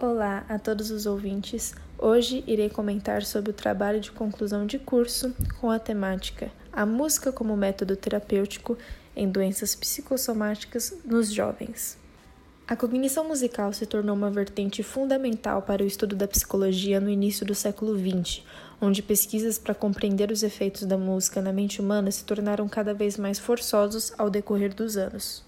Olá a todos os ouvintes. Hoje irei comentar sobre o trabalho de conclusão de curso com a temática A música como método terapêutico em doenças psicossomáticas nos jovens. A cognição musical se tornou uma vertente fundamental para o estudo da psicologia no início do século XX, onde pesquisas para compreender os efeitos da música na mente humana se tornaram cada vez mais forçosos ao decorrer dos anos.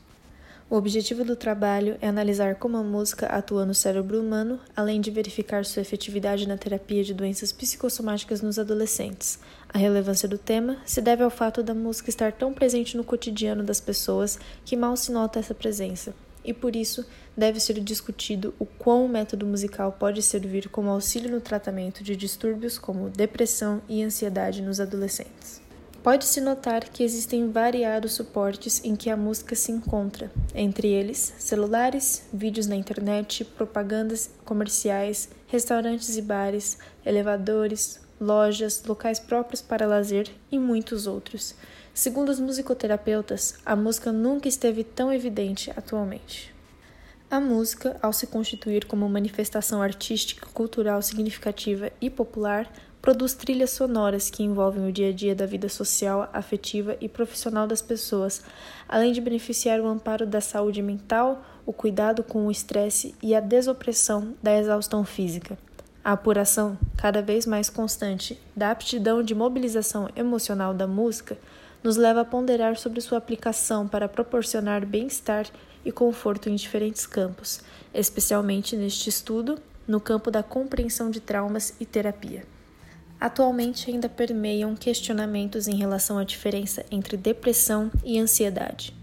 O objetivo do trabalho é analisar como a música atua no cérebro humano, além de verificar sua efetividade na terapia de doenças psicossomáticas nos adolescentes. A relevância do tema se deve ao fato da música estar tão presente no cotidiano das pessoas que mal se nota essa presença, e por isso deve ser discutido o quão o método musical pode servir como auxílio no tratamento de distúrbios como depressão e ansiedade nos adolescentes. Pode-se notar que existem variados suportes em que a música se encontra, entre eles celulares, vídeos na internet, propagandas comerciais, restaurantes e bares, elevadores, lojas, locais próprios para lazer e muitos outros. Segundo os musicoterapeutas, a música nunca esteve tão evidente atualmente. A música, ao se constituir como manifestação artística, cultural significativa e popular, produz trilhas sonoras que envolvem o dia a dia da vida social, afetiva e profissional das pessoas, além de beneficiar o amparo da saúde mental, o cuidado com o estresse e a desopressão da exaustão física. A apuração, cada vez mais constante, da aptidão de mobilização emocional da música nos leva a ponderar sobre sua aplicação para proporcionar bem-estar e conforto em diferentes campos, especialmente neste estudo, no campo da compreensão de traumas e terapia. Atualmente ainda permeiam questionamentos em relação à diferença entre depressão e ansiedade.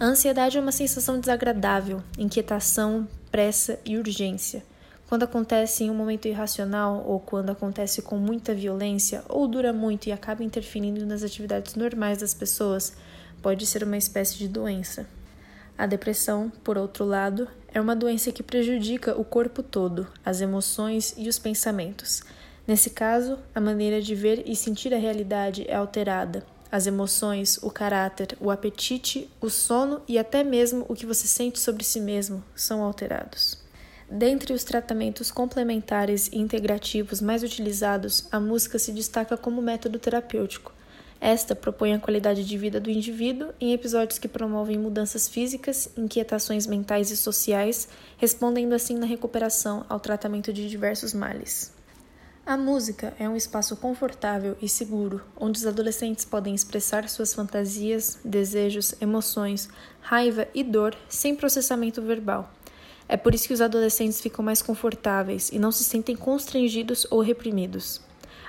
A ansiedade é uma sensação desagradável, inquietação, pressa e urgência. Quando acontece em um momento irracional ou quando acontece com muita violência ou dura muito e acaba interferindo nas atividades normais das pessoas, pode ser uma espécie de doença. A depressão, por outro lado, é uma doença que prejudica o corpo todo, as emoções e os pensamentos. Nesse caso, a maneira de ver e sentir a realidade é alterada. As emoções, o caráter, o apetite, o sono e até mesmo o que você sente sobre si mesmo são alterados. Dentre os tratamentos complementares e integrativos mais utilizados, a música se destaca como método terapêutico. Esta propõe a qualidade de vida do indivíduo em episódios que promovem mudanças físicas, inquietações mentais e sociais, respondendo assim na recuperação ao tratamento de diversos males. A música é um espaço confortável e seguro onde os adolescentes podem expressar suas fantasias, desejos, emoções, raiva e dor sem processamento verbal. É por isso que os adolescentes ficam mais confortáveis e não se sentem constrangidos ou reprimidos.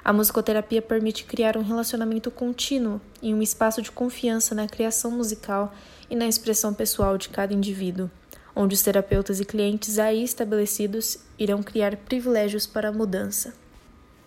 A musicoterapia permite criar um relacionamento contínuo e um espaço de confiança na criação musical e na expressão pessoal de cada indivíduo, onde os terapeutas e clientes aí estabelecidos irão criar privilégios para a mudança.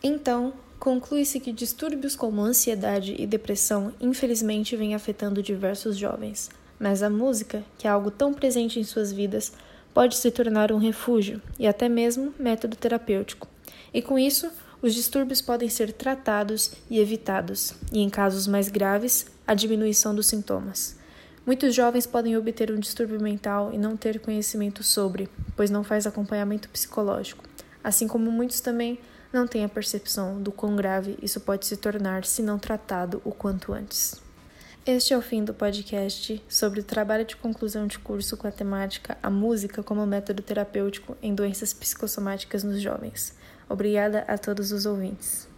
Então, conclui-se que distúrbios como ansiedade e depressão infelizmente vêm afetando diversos jovens, mas a música, que é algo tão presente em suas vidas, pode se tornar um refúgio e até mesmo método terapêutico. E com isso, os distúrbios podem ser tratados e evitados, e em casos mais graves, a diminuição dos sintomas. Muitos jovens podem obter um distúrbio mental e não ter conhecimento sobre, pois não faz acompanhamento psicológico, assim como muitos também não tem a percepção do quão grave isso pode se tornar se não tratado o quanto antes. Este é o fim do podcast sobre o trabalho de conclusão de curso com a temática A Música como Método Terapêutico em Doenças Psicossomáticas nos Jovens. Obrigada a todos os ouvintes.